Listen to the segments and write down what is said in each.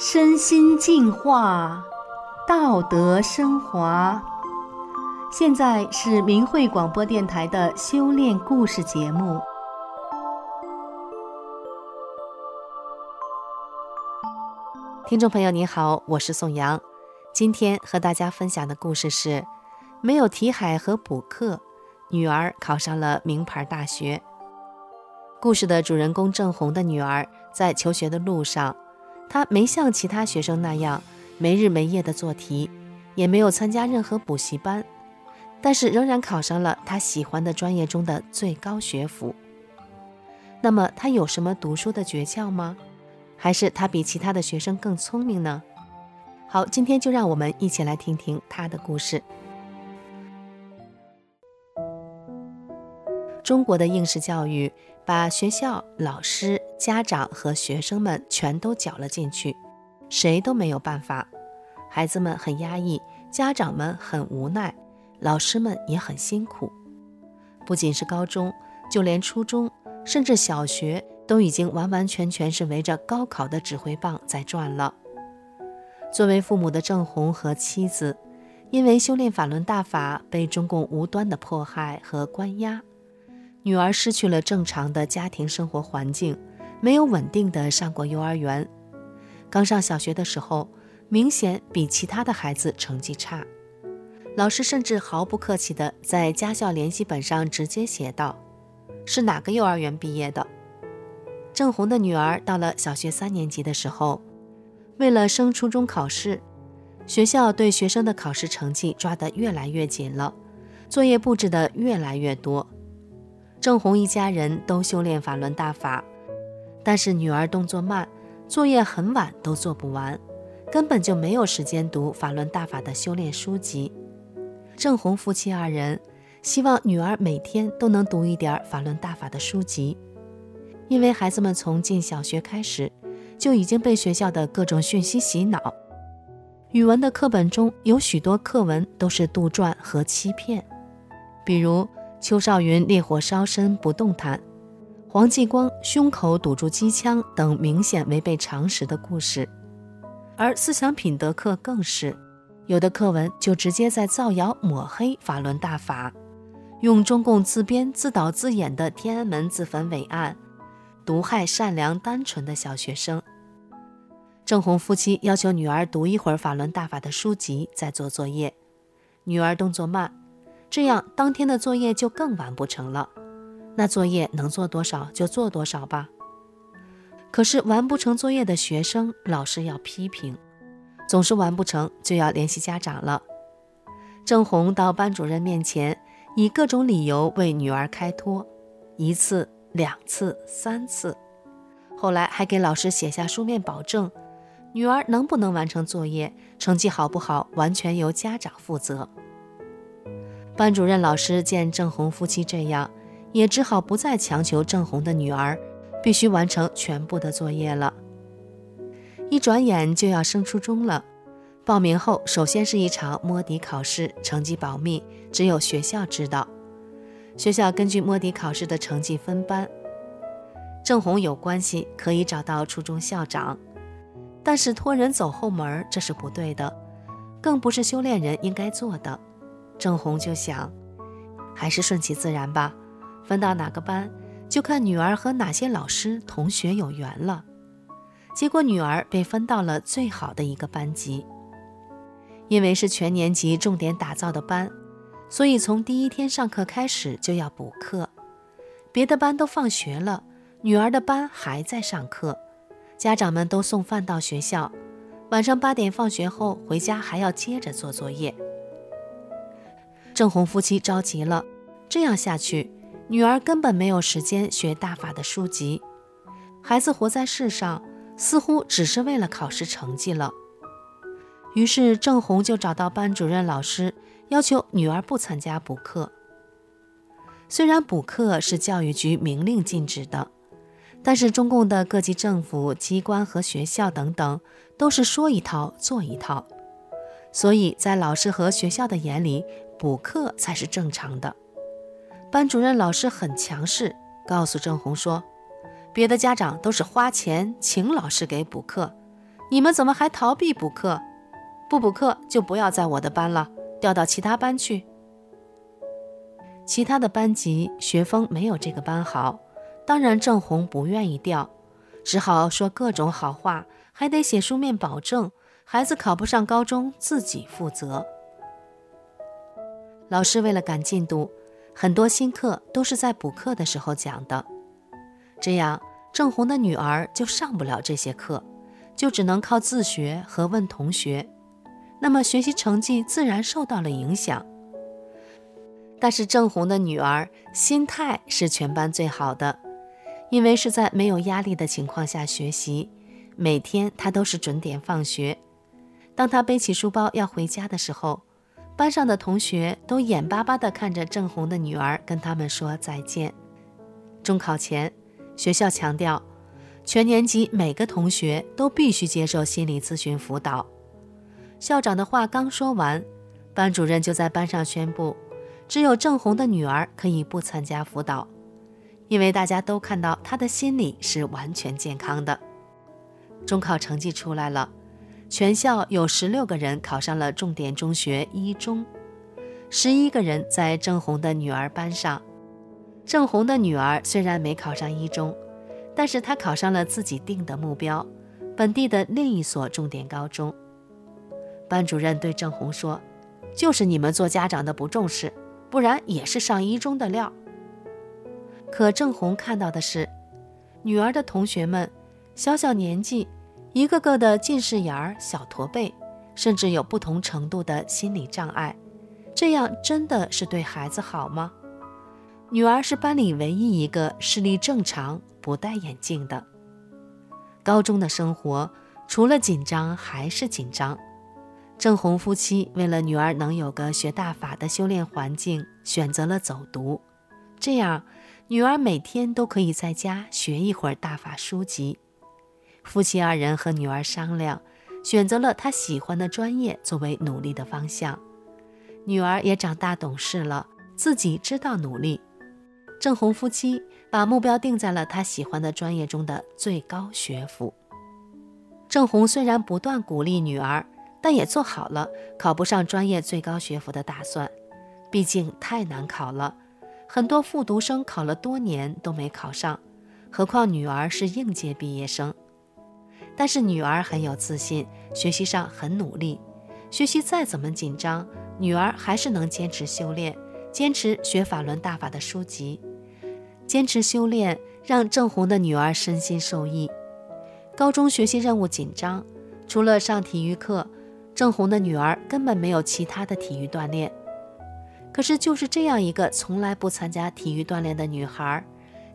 身心净化，道德升华。现在是明慧广播电台的修炼故事节目。听众朋友，你好，我是宋阳。今天和大家分享的故事是：没有题海和补课，女儿考上了名牌大学。故事的主人公郑红的女儿在求学的路上。他没像其他学生那样没日没夜地做题，也没有参加任何补习班，但是仍然考上了他喜欢的专业中的最高学府。那么他有什么读书的诀窍吗？还是他比其他的学生更聪明呢？好，今天就让我们一起来听听他的故事。中国的应试教育把学校、老师、家长和学生们全都搅了进去，谁都没有办法。孩子们很压抑，家长们很无奈，老师们也很辛苦。不仅是高中，就连初中，甚至小学，都已经完完全全是围着高考的指挥棒在转了。作为父母的郑红和妻子，因为修炼法轮大法，被中共无端的迫害和关押。女儿失去了正常的家庭生活环境，没有稳定的上过幼儿园。刚上小学的时候，明显比其他的孩子成绩差。老师甚至毫不客气地在家校联系本上直接写道：“是哪个幼儿园毕业的？”郑红的女儿到了小学三年级的时候，为了升初中考试，学校对学生的考试成绩抓得越来越紧了，作业布置得越来越多。郑红一家人都修炼法轮大法，但是女儿动作慢，作业很晚都做不完，根本就没有时间读法轮大法的修炼书籍。郑红夫妻二人希望女儿每天都能读一点法轮大法的书籍，因为孩子们从进小学开始就已经被学校的各种讯息洗脑，语文的课本中有许多课文都是杜撰和欺骗，比如。邱少云烈火烧身不动弹，黄继光胸口堵住机枪等明显违背常识的故事，而思想品德课更是，有的课文就直接在造谣抹黑法轮大法，用中共自编自导自演的天安门自焚伪案，毒害善良单纯的小学生。郑红夫妻要求女儿读一会儿法轮大法的书籍再做作业，女儿动作慢。这样，当天的作业就更完不成了。那作业能做多少就做多少吧。可是完不成作业的学生，老师要批评，总是完不成就要联系家长了。郑红到班主任面前，以各种理由为女儿开脱，一次、两次、三次，后来还给老师写下书面保证，女儿能不能完成作业，成绩好不好，完全由家长负责。班主任老师见郑红夫妻这样，也只好不再强求郑红的女儿必须完成全部的作业了。一转眼就要升初中了，报名后首先是一场摸底考试，成绩保密，只有学校知道。学校根据摸底考试的成绩分班。郑红有关系可以找到初中校长，但是托人走后门，这是不对的，更不是修炼人应该做的。郑红就想，还是顺其自然吧，分到哪个班，就看女儿和哪些老师同学有缘了。结果女儿被分到了最好的一个班级，因为是全年级重点打造的班，所以从第一天上课开始就要补课。别的班都放学了，女儿的班还在上课，家长们都送饭到学校，晚上八点放学后回家还要接着做作业。郑红夫妻着急了，这样下去，女儿根本没有时间学大法的书籍。孩子活在世上，似乎只是为了考试成绩了。于是郑红就找到班主任老师，要求女儿不参加补课。虽然补课是教育局明令禁止的，但是中共的各级政府机关和学校等等，都是说一套做一套，所以在老师和学校的眼里，补课才是正常的。班主任老师很强势，告诉郑红说：“别的家长都是花钱请老师给补课，你们怎么还逃避补课？不补课就不要在我的班了，调到其他班去。其他的班级学风没有这个班好，当然郑红不愿意调，只好说各种好话，还得写书面保证，孩子考不上高中自己负责。老师为了赶进度，很多新课都是在补课的时候讲的，这样郑红的女儿就上不了这些课，就只能靠自学和问同学。那么学习成绩自然受到了影响。但是郑红的女儿心态是全班最好的，因为是在没有压力的情况下学习，每天她都是准点放学。当她背起书包要回家的时候，班上的同学都眼巴巴地看着郑红的女儿，跟他们说再见。中考前，学校强调，全年级每个同学都必须接受心理咨询辅导。校长的话刚说完，班主任就在班上宣布，只有郑红的女儿可以不参加辅导，因为大家都看到她的心理是完全健康的。中考成绩出来了，全校有十六个人考上了重点中学一中，十一个人在郑红的女儿班上。郑红的女儿虽然没考上一中，但是她考上了自己定的目标，本地的另一所重点高中。班主任对郑红说：“就是你们做家长的不重视，不然也是上一中的料。”可郑红看到的是，女儿的同学们小小年纪，一个个的近视眼儿、小驼背，甚至有不同程度的心理障碍，这样真的是对孩子好吗？女儿是班里唯一一个视力正常、不戴眼镜的。高中的生活除了紧张还是紧张。郑红夫妻为了女儿能有个学大法的修炼环境，选择了走读，这样女儿每天都可以在家学一会儿大法书籍。夫妻二人和女儿商量，选择了她喜欢的专业作为努力的方向。女儿也长大懂事了，自己知道努力。郑红夫妻把目标定在了她喜欢的专业中的最高学府。郑红虽然不断鼓励女儿。但也做好了考不上专业最高学府的打算，毕竟太难考了，很多复读生考了多年都没考上，何况女儿是应届毕业生。但是女儿很有自信，学习上很努力，学习再怎么紧张，女儿还是能坚持修炼，坚持学法轮大法的书籍，坚持修炼，让郑红的女儿身心受益。高中学习任务紧张，除了上体育课。郑红的女儿根本没有其他的体育锻炼，可是就是这样一个从来不参加体育锻炼的女孩，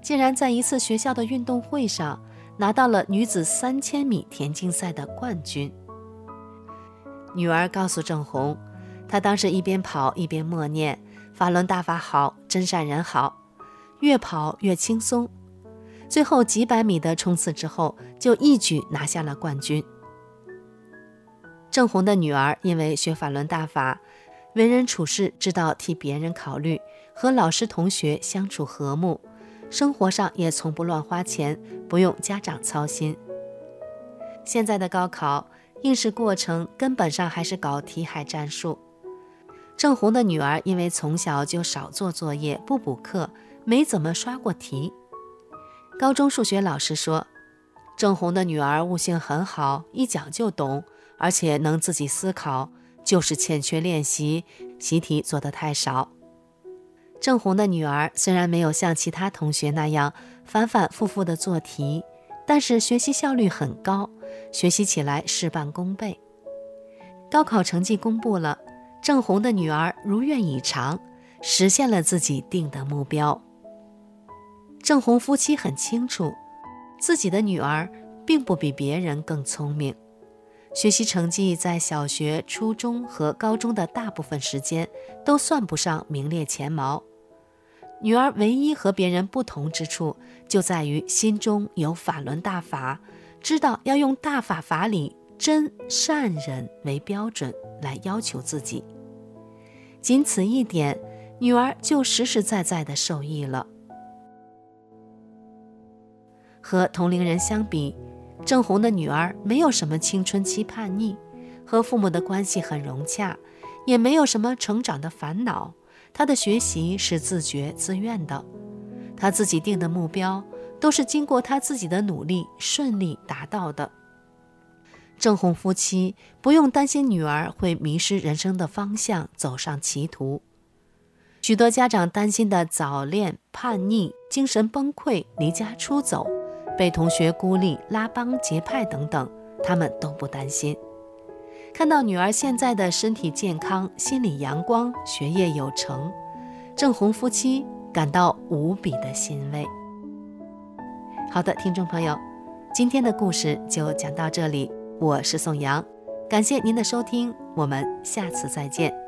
竟然在一次学校的运动会上拿到了女子三千米田径赛的冠军。女儿告诉郑红，她当时一边跑一边默念“法轮大法好，真善人好”，越跑越轻松，最后几百米的冲刺之后，就一举拿下了冠军。郑红的女儿因为学法轮大法，为人处事知道替别人考虑，和老师同学相处和睦，生活上也从不乱花钱，不用家长操心。现在的高考应试过程根本上还是搞题海战术。郑红的女儿因为从小就少做作业，不补课，没怎么刷过题。高中数学老师说，郑红的女儿悟性很好，一讲就懂。而且能自己思考，就是欠缺练习，习题做得太少。郑红的女儿虽然没有像其他同学那样反反复复地做题，但是学习效率很高，学习起来事半功倍。高考成绩公布了，郑红的女儿如愿以偿，实现了自己定的目标。郑红夫妻很清楚，自己的女儿并不比别人更聪明。学习成绩在小学、初中和高中的大部分时间都算不上名列前茅。女儿唯一和别人不同之处，就在于心中有法轮大法，知道要用大法法理真善忍为标准来要求自己。仅此一点，女儿就实实在在的受益了。和同龄人相比，郑红的女儿没有什么青春期叛逆，和父母的关系很融洽，也没有什么成长的烦恼。他的学习是自觉自愿的，他自己定的目标都是经过他自己的努力顺利达到的。郑红夫妻不用担心女儿会迷失人生的方向，走上歧途。许多家长担心的早恋、叛逆、精神崩溃、离家出走、被同学孤立、拉帮结派等等，他们都不担心。看到女儿现在的身体健康、心理阳光、学业有成，郑红夫妻感到无比的欣慰。好的，听众朋友，今天的故事就讲到这里。我是宋阳，感谢您的收听，我们下次再见。